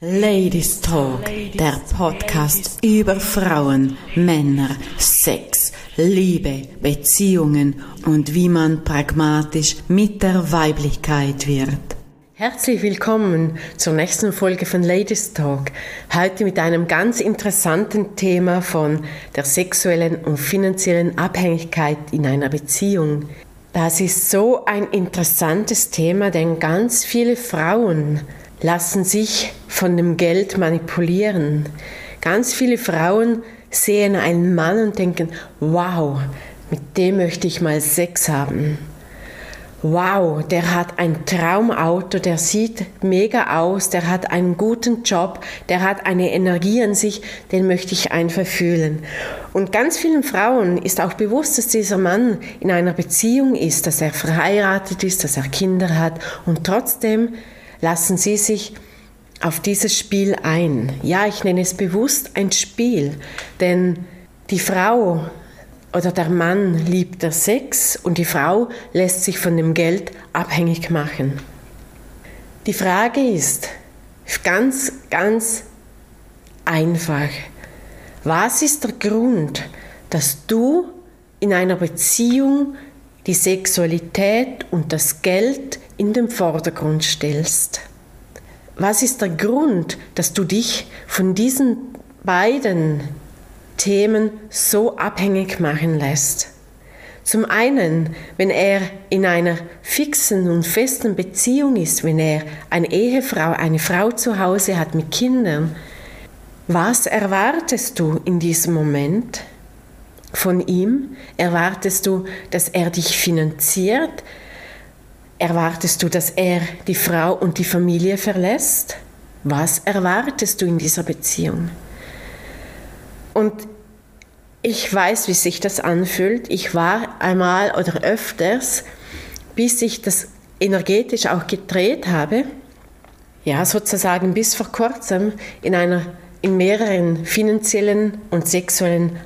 Ladies Talk, der Podcast über Frauen, Männer, Sex, Liebe, Beziehungen und wie man pragmatisch mit der Weiblichkeit wird. Herzlich willkommen zur nächsten Folge von Ladies Talk. Heute mit einem ganz interessanten Thema von der sexuellen und finanziellen Abhängigkeit in einer Beziehung. Das ist so ein interessantes Thema, denn ganz viele Frauen lassen sich von dem Geld manipulieren. Ganz viele Frauen sehen einen Mann und denken, wow, mit dem möchte ich mal Sex haben. Wow, der hat ein Traumauto, der sieht mega aus, der hat einen guten Job, der hat eine Energie an sich, den möchte ich einfach fühlen. Und ganz vielen Frauen ist auch bewusst, dass dieser Mann in einer Beziehung ist, dass er verheiratet ist, dass er Kinder hat und trotzdem lassen Sie sich auf dieses Spiel ein. Ja, ich nenne es bewusst ein Spiel, denn die Frau oder der Mann liebt der Sex und die Frau lässt sich von dem Geld abhängig machen. Die Frage ist ganz, ganz einfach. Was ist der Grund, dass du in einer Beziehung die Sexualität und das Geld in den Vordergrund stellst. Was ist der Grund, dass du dich von diesen beiden Themen so abhängig machen lässt? Zum einen, wenn er in einer fixen und festen Beziehung ist, wenn er eine Ehefrau, eine Frau zu Hause hat mit Kindern, was erwartest du in diesem Moment von ihm? Erwartest du, dass er dich finanziert, Erwartest du, dass er die Frau und die Familie verlässt? Was erwartest du in dieser Beziehung? Und ich weiß, wie sich das anfühlt. Ich war einmal oder öfters, bis ich das energetisch auch gedreht habe, ja, sozusagen bis vor kurzem in einer in mehreren finanziellen und sexuellen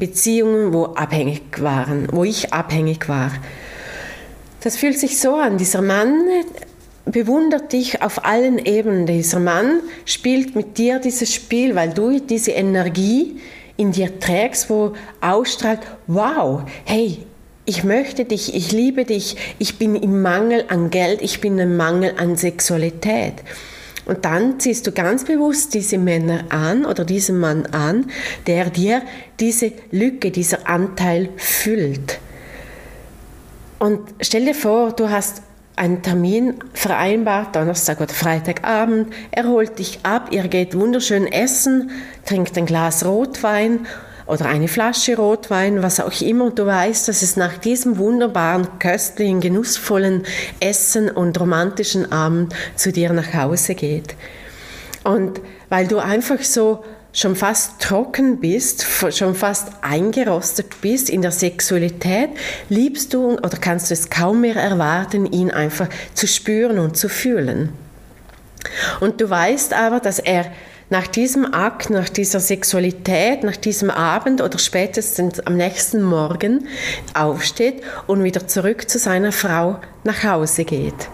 Beziehungen, wo abhängig waren, wo ich abhängig war. Das fühlt sich so an. Dieser Mann bewundert dich auf allen Ebenen. Dieser Mann spielt mit dir dieses Spiel, weil du diese Energie in dir trägst, wo ausstrahlt, wow, hey, ich möchte dich, ich liebe dich, ich bin im Mangel an Geld, ich bin im Mangel an Sexualität. Und dann ziehst du ganz bewusst diese Männer an oder diesen Mann an, der dir diese Lücke, dieser Anteil füllt. Und stell dir vor, du hast einen Termin vereinbart, Donnerstag oder Freitagabend, er holt dich ab, ihr geht wunderschön essen, trinkt ein Glas Rotwein oder eine Flasche Rotwein, was auch immer, und du weißt, dass es nach diesem wunderbaren, köstlichen, genussvollen Essen und romantischen Abend zu dir nach Hause geht. Und weil du einfach so schon fast trocken bist, schon fast eingerostet bist in der Sexualität, liebst du oder kannst du es kaum mehr erwarten, ihn einfach zu spüren und zu fühlen. Und du weißt aber, dass er nach diesem Akt, nach dieser Sexualität, nach diesem Abend oder spätestens am nächsten Morgen aufsteht und wieder zurück zu seiner Frau nach Hause geht.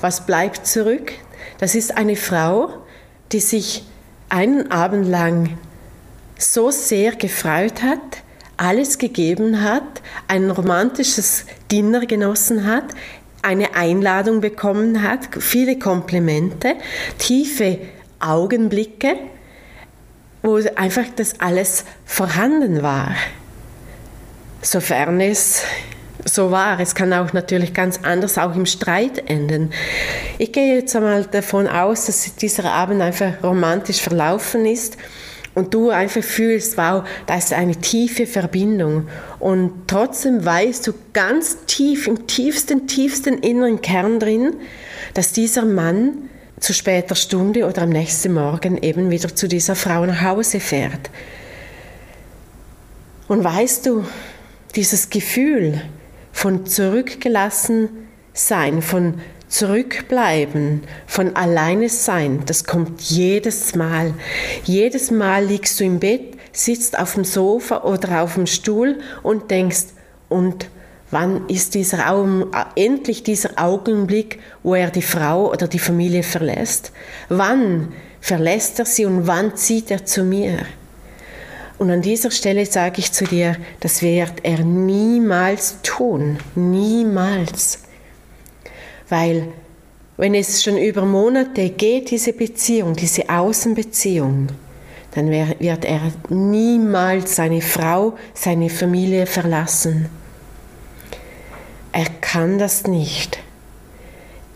Was bleibt zurück? Das ist eine Frau, die sich einen Abend lang so sehr gefreut hat, alles gegeben hat, ein romantisches Dinner genossen hat, eine Einladung bekommen hat, viele Komplimente, tiefe Augenblicke, wo einfach das alles vorhanden war. Sofern es so war. Es kann auch natürlich ganz anders auch im Streit enden. Ich gehe jetzt einmal davon aus, dass dieser Abend einfach romantisch verlaufen ist und du einfach fühlst, wow, da ist eine tiefe Verbindung. Und trotzdem weißt du ganz tief, im tiefsten, tiefsten inneren Kern drin, dass dieser Mann zu später Stunde oder am nächsten Morgen eben wieder zu dieser Frau nach Hause fährt. Und weißt du, dieses Gefühl, von zurückgelassen sein, von zurückbleiben, von alleine sein, das kommt jedes Mal. Jedes Mal liegst du im Bett, sitzt auf dem Sofa oder auf dem Stuhl und denkst, und wann ist dieser Augen, endlich dieser Augenblick, wo er die Frau oder die Familie verlässt? Wann verlässt er sie und wann zieht er zu mir? Und an dieser Stelle sage ich zu dir, das wird er niemals tun, niemals. Weil wenn es schon über Monate geht, diese Beziehung, diese Außenbeziehung, dann wird er niemals seine Frau, seine Familie verlassen. Er kann das nicht.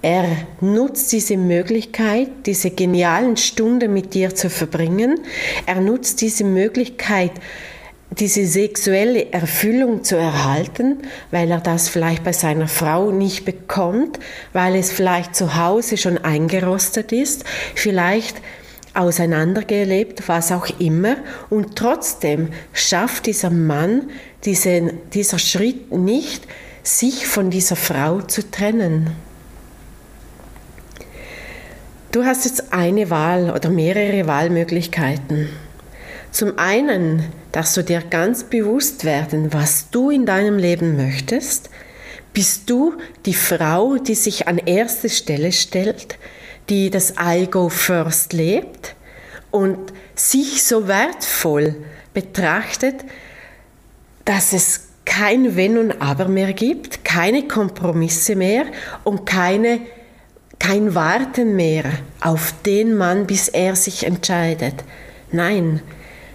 Er nutzt diese Möglichkeit, diese genialen Stunden mit dir zu verbringen. Er nutzt diese Möglichkeit, diese sexuelle Erfüllung zu erhalten, weil er das vielleicht bei seiner Frau nicht bekommt, weil es vielleicht zu Hause schon eingerostet ist, vielleicht auseinandergelebt, was auch immer. Und trotzdem schafft dieser Mann diesen, dieser Schritt nicht, sich von dieser Frau zu trennen. Du hast jetzt eine Wahl oder mehrere Wahlmöglichkeiten. Zum einen darfst du dir ganz bewusst werden, was du in deinem Leben möchtest. Bist du die Frau, die sich an erste Stelle stellt, die das I go first lebt und sich so wertvoll betrachtet, dass es kein Wenn und Aber mehr gibt, keine Kompromisse mehr und keine, kein Warten mehr auf den Mann, bis er sich entscheidet. Nein,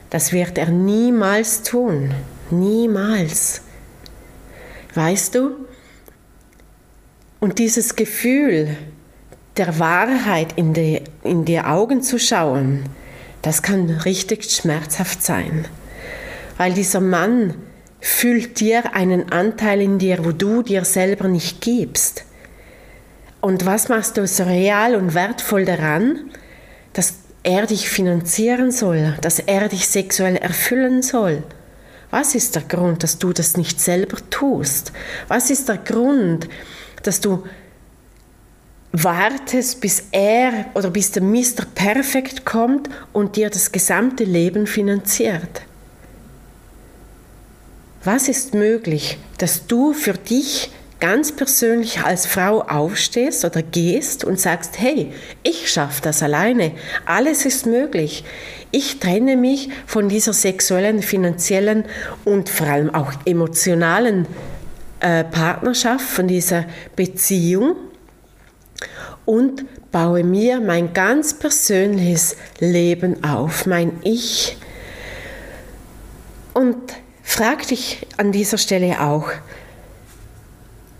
das wird er niemals tun. Niemals. Weißt du? Und dieses Gefühl der Wahrheit in die, in die Augen zu schauen, das kann richtig schmerzhaft sein. Weil dieser Mann füllt dir einen Anteil in dir, wo du dir selber nicht gibst. Und was machst du so real und wertvoll daran, dass er dich finanzieren soll, dass er dich sexuell erfüllen soll? Was ist der Grund, dass du das nicht selber tust? Was ist der Grund, dass du wartest, bis er oder bis der Mister perfekt kommt und dir das gesamte Leben finanziert? Was ist möglich, dass du für dich ganz persönlich als Frau aufstehst oder gehst und sagst, hey, ich schaffe das alleine, alles ist möglich. Ich trenne mich von dieser sexuellen, finanziellen und vor allem auch emotionalen äh, Partnerschaft, von dieser Beziehung und baue mir mein ganz persönliches Leben auf, mein Ich. Und Frag dich an dieser Stelle auch,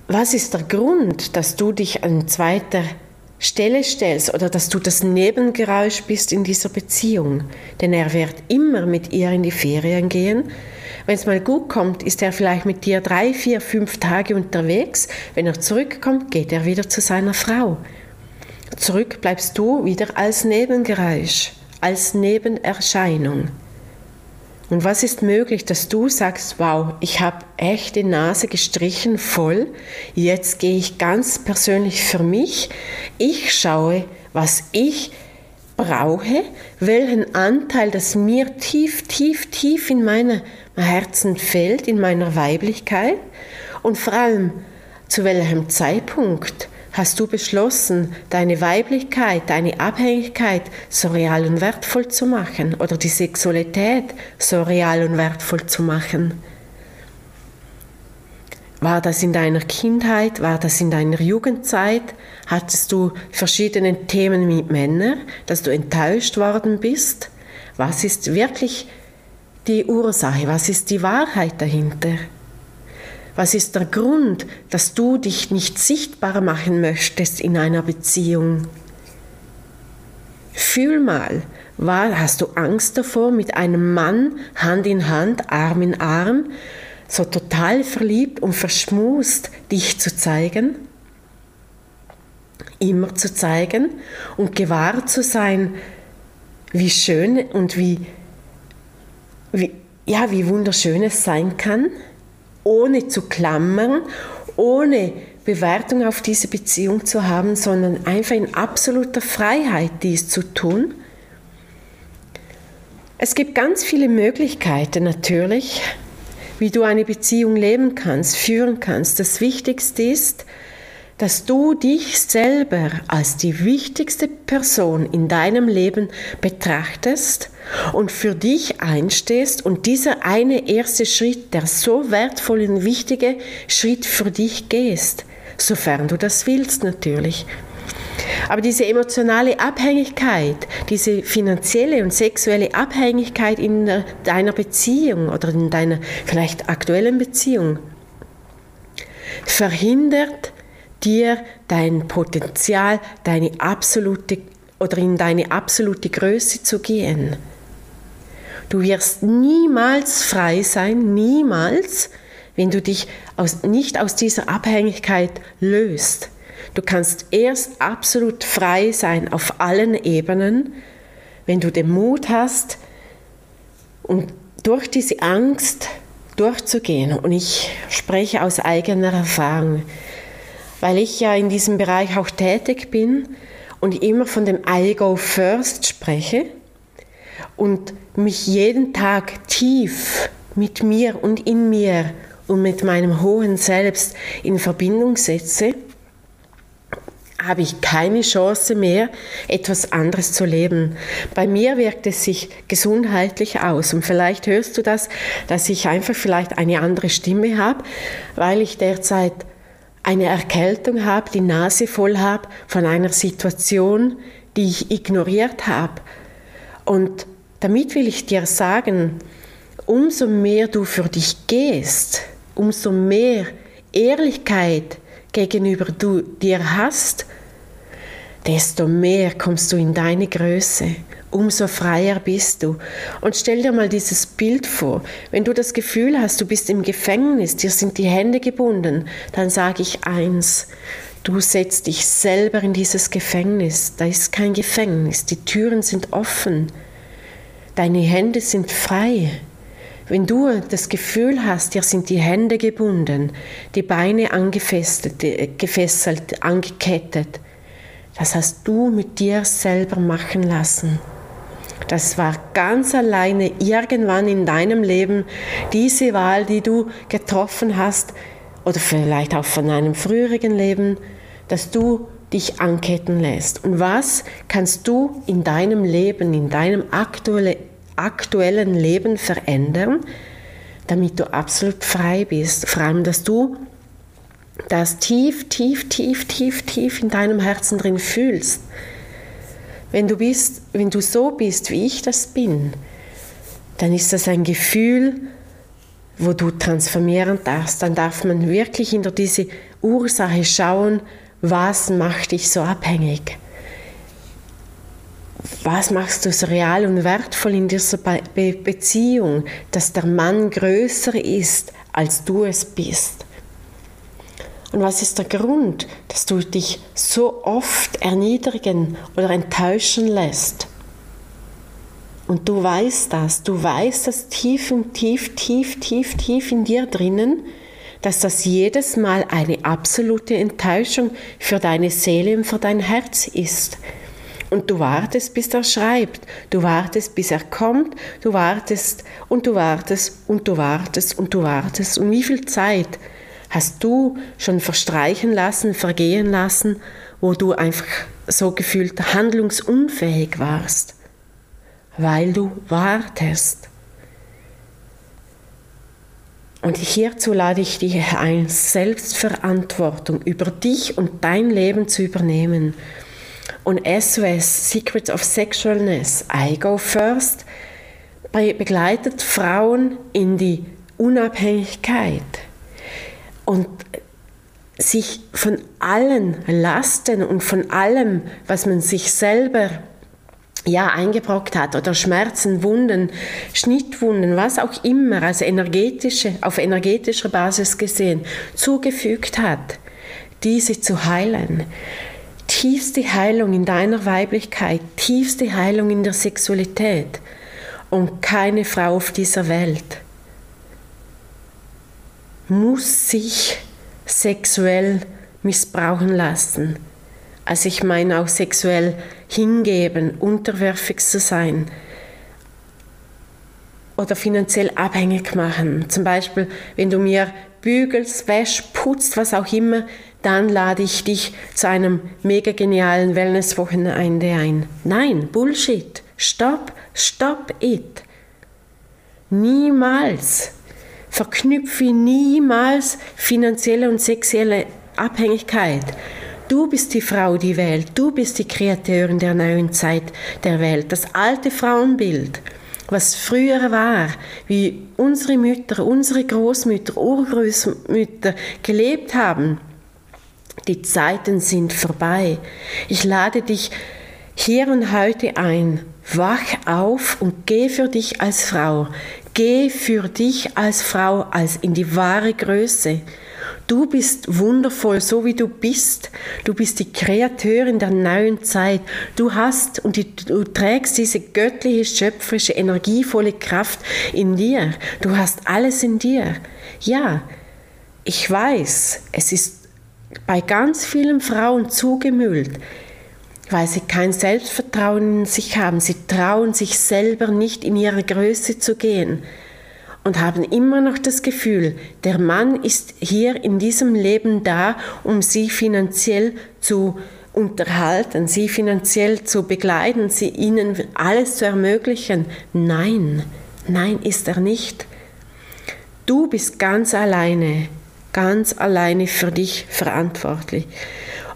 was ist der Grund, dass du dich an zweiter Stelle stellst oder dass du das Nebengeräusch bist in dieser Beziehung? Denn er wird immer mit ihr in die Ferien gehen. Wenn es mal gut kommt, ist er vielleicht mit dir drei, vier, fünf Tage unterwegs. Wenn er zurückkommt, geht er wieder zu seiner Frau. Zurück bleibst du wieder als Nebengeräusch, als Nebenerscheinung. Und was ist möglich, dass du sagst, wow, ich habe echt die Nase gestrichen voll, jetzt gehe ich ganz persönlich für mich, ich schaue, was ich brauche, welchen Anteil das mir tief, tief, tief in meinem Herzen fällt, in meiner Weiblichkeit. Und vor allem zu welchem Zeitpunkt hast du beschlossen, deine Weiblichkeit, deine Abhängigkeit so real und wertvoll zu machen oder die Sexualität so real und wertvoll zu machen? War das in deiner Kindheit? War das in deiner Jugendzeit? Hattest du verschiedene Themen mit Männern, dass du enttäuscht worden bist? Was ist wirklich die Ursache? Was ist die Wahrheit dahinter? Was ist der Grund, dass du dich nicht sichtbar machen möchtest in einer Beziehung? Fühl mal, war, hast du Angst davor, mit einem Mann Hand in Hand, Arm in Arm, so total verliebt und verschmust dich zu zeigen? Immer zu zeigen und gewahr zu sein, wie schön und wie, wie, ja, wie wunderschön es sein kann? Ohne zu klammern, ohne Bewertung auf diese Beziehung zu haben, sondern einfach in absoluter Freiheit dies zu tun. Es gibt ganz viele Möglichkeiten natürlich, wie du eine Beziehung leben kannst, führen kannst. Das Wichtigste ist, dass du dich selber als die wichtigste Person in deinem Leben betrachtest und für dich einstehst und dieser eine erste Schritt, der so wertvoll und wichtige Schritt für dich gehst, sofern du das willst natürlich. Aber diese emotionale Abhängigkeit, diese finanzielle und sexuelle Abhängigkeit in deiner Beziehung oder in deiner vielleicht aktuellen Beziehung verhindert dir dein Potenzial, deine absolute oder in deine absolute Größe zu gehen. Du wirst niemals frei sein, niemals, wenn du dich aus, nicht aus dieser Abhängigkeit löst. Du kannst erst absolut frei sein auf allen Ebenen, wenn du den Mut hast, um durch diese Angst durchzugehen. Und ich spreche aus eigener Erfahrung, weil ich ja in diesem Bereich auch tätig bin und immer von dem I go first spreche und mich jeden Tag tief mit mir und in mir und mit meinem hohen Selbst in Verbindung setze habe ich keine Chance mehr, etwas anderes zu leben. Bei mir wirkt es sich gesundheitlich aus und vielleicht hörst du das, dass ich einfach vielleicht eine andere Stimme habe, weil ich derzeit eine Erkältung habe, die Nase voll habe von einer Situation, die ich ignoriert habe. Und damit will ich dir sagen, umso mehr du für dich gehst, umso mehr Ehrlichkeit gegenüber du dir hast, desto mehr kommst du in deine Größe, umso freier bist du. Und stell dir mal dieses Bild vor. Wenn du das Gefühl hast, du bist im Gefängnis, dir sind die Hände gebunden, dann sage ich eins. Du setzt dich selber in dieses Gefängnis. Da ist kein Gefängnis. Die Türen sind offen. Deine Hände sind frei. Wenn du das Gefühl hast, dir sind die Hände gebunden, die Beine angefesselt, gefesselt, angekettet, das hast du mit dir selber machen lassen. Das war ganz alleine irgendwann in deinem Leben diese Wahl, die du getroffen hast, oder vielleicht auch von einem früheren Leben, dass du dich anketten lässt. Und was kannst du in deinem Leben, in deinem aktuellen Leben verändern, damit du absolut frei bist? Vor allem, dass du das tief, tief, tief, tief, tief in deinem Herzen drin fühlst. Wenn du bist, wenn du so bist, wie ich das bin, dann ist das ein Gefühl, wo du transformieren darfst. Dann darf man wirklich hinter diese Ursache schauen, was macht dich so abhängig? Was machst du so real und wertvoll in dieser Be Beziehung, dass der Mann größer ist, als du es bist? Und was ist der Grund, dass du dich so oft erniedrigen oder enttäuschen lässt? Und du weißt das, du weißt das tief und tief, tief, tief, tief in dir drinnen, dass das jedes Mal eine absolute Enttäuschung für deine Seele und für dein Herz ist. Und du wartest, bis er schreibt, du wartest, bis er kommt, du wartest und du wartest und du wartest und du wartest. Und wie viel Zeit hast du schon verstreichen lassen, vergehen lassen, wo du einfach so gefühlt handlungsunfähig warst, weil du wartest. Und hierzu lade ich dich ein, Selbstverantwortung über dich und dein Leben zu übernehmen. Und SOS, Secrets of Sexualness, I Go First, begleitet Frauen in die Unabhängigkeit. Und sich von allen Lasten und von allem, was man sich selber ja, eingebrockt hat oder Schmerzen, Wunden, Schnittwunden, was auch immer, also energetische, auf energetischer Basis gesehen, zugefügt hat, diese zu heilen. Tiefste Heilung in deiner Weiblichkeit, tiefste Heilung in der Sexualität und keine Frau auf dieser Welt muss sich sexuell missbrauchen lassen. Also ich meine auch sexuell hingeben, unterwerfig zu sein oder finanziell abhängig machen. Zum Beispiel, wenn du mir bügelst, wäschst, putzt, was auch immer, dann lade ich dich zu einem mega genialen Wellnesswochenende ein. Nein, Bullshit. Stopp, stop it. Niemals. Verknüpfe niemals finanzielle und sexuelle Abhängigkeit. Du bist die Frau, die wählt. Du bist die Kreateurin der neuen Zeit der Welt. Das alte Frauenbild, was früher war, wie unsere Mütter, unsere Großmütter, Urgroßmütter gelebt haben, die Zeiten sind vorbei. Ich lade dich hier und heute ein. Wach auf und geh für dich als Frau. Geh für dich als Frau als in die wahre Größe. Du bist wundervoll, so wie du bist. Du bist die Kreateurin der neuen Zeit. Du hast und du trägst diese göttliche, schöpferische, energievolle Kraft in dir. Du hast alles in dir. Ja, ich weiß, es ist bei ganz vielen Frauen zugemüllt, weil sie kein Selbstvertrauen in sich haben. Sie trauen sich selber nicht in ihre Größe zu gehen und haben immer noch das Gefühl, der Mann ist hier in diesem Leben da, um sie finanziell zu unterhalten, sie finanziell zu begleiten, sie ihnen alles zu ermöglichen. Nein, nein ist er nicht. Du bist ganz alleine ganz alleine für dich verantwortlich.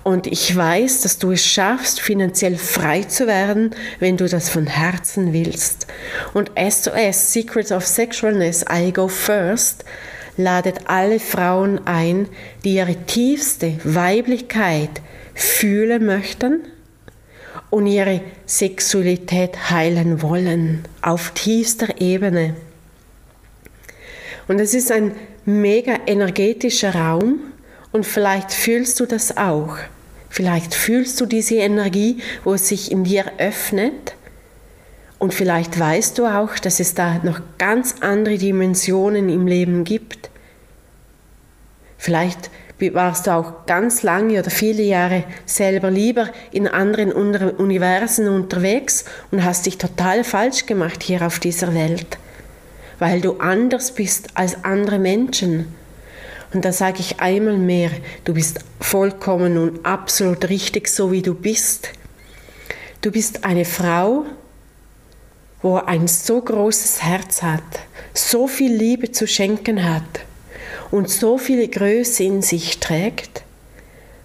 Und ich weiß, dass du es schaffst, finanziell frei zu werden, wenn du das von Herzen willst. Und SOS, Secrets of Sexualness, I Go First, ladet alle Frauen ein, die ihre tiefste Weiblichkeit fühlen möchten und ihre Sexualität heilen wollen, auf tiefster Ebene. Und es ist ein mega energetischer Raum und vielleicht fühlst du das auch. Vielleicht fühlst du diese Energie, wo es sich in dir öffnet. Und vielleicht weißt du auch, dass es da noch ganz andere Dimensionen im Leben gibt. Vielleicht warst du auch ganz lange oder viele Jahre selber lieber in anderen Universen unterwegs und hast dich total falsch gemacht hier auf dieser Welt weil du anders bist als andere Menschen. Und da sage ich einmal mehr, du bist vollkommen und absolut richtig so, wie du bist. Du bist eine Frau, wo ein so großes Herz hat, so viel Liebe zu schenken hat und so viel Größe in sich trägt,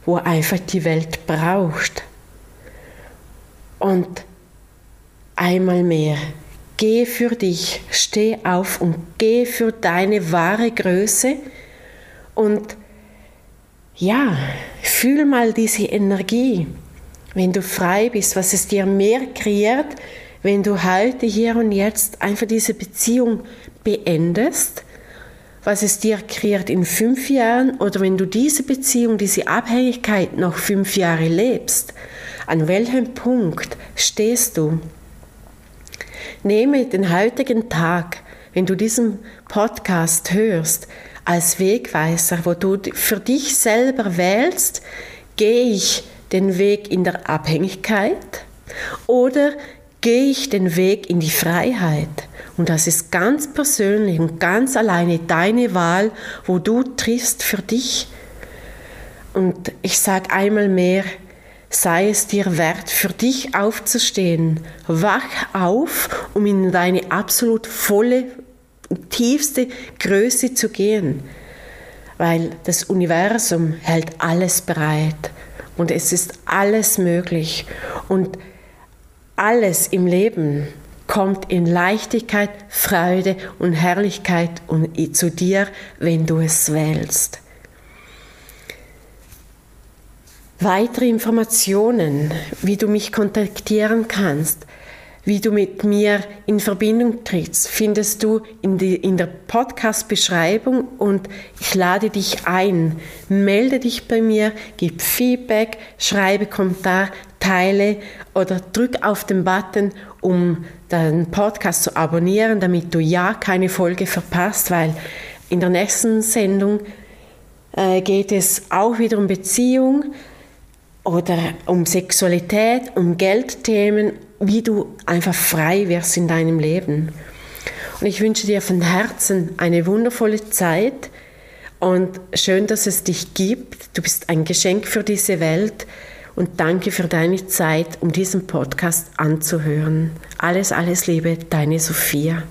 wo einfach die Welt braucht. Und einmal mehr, Geh für dich, steh auf und geh für deine wahre Größe. Und ja, fühl mal diese Energie, wenn du frei bist, was es dir mehr kreiert, wenn du heute, hier und jetzt einfach diese Beziehung beendest, was es dir kreiert in fünf Jahren oder wenn du diese Beziehung, diese Abhängigkeit noch fünf Jahre lebst, an welchem Punkt stehst du? Nehme den heutigen Tag, wenn du diesen Podcast hörst, als Wegweiser, wo du für dich selber wählst, gehe ich den Weg in der Abhängigkeit oder gehe ich den Weg in die Freiheit. Und das ist ganz persönlich und ganz alleine deine Wahl, wo du triffst für dich. Und ich sage einmal mehr, sei es dir wert, für dich aufzustehen. Wach auf, um in deine absolut volle, tiefste Größe zu gehen. Weil das Universum hält alles bereit und es ist alles möglich. Und alles im Leben kommt in Leichtigkeit, Freude und Herrlichkeit zu dir, wenn du es wählst. Weitere Informationen, wie du mich kontaktieren kannst, wie du mit mir in Verbindung trittst, findest du in, die, in der Podcast-Beschreibung und ich lade dich ein. Melde dich bei mir, gib Feedback, schreibe Kommentar, teile oder drück auf den Button, um den Podcast zu abonnieren, damit du ja keine Folge verpasst, weil in der nächsten Sendung äh, geht es auch wieder um Beziehung oder um Sexualität, um Geldthemen, wie du einfach frei wirst in deinem Leben. Und ich wünsche dir von Herzen eine wundervolle Zeit Und schön, dass es dich gibt. Du bist ein Geschenk für diese Welt. Und danke für deine Zeit, um diesen Podcast anzuhören. Alles, alles Liebe, deine Sophia.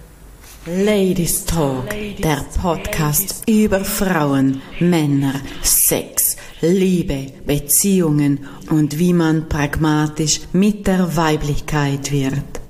Ladies Talk, der Podcast über Frauen, Männer, Sex, Liebe, Beziehungen und wie man pragmatisch mit der Weiblichkeit wird.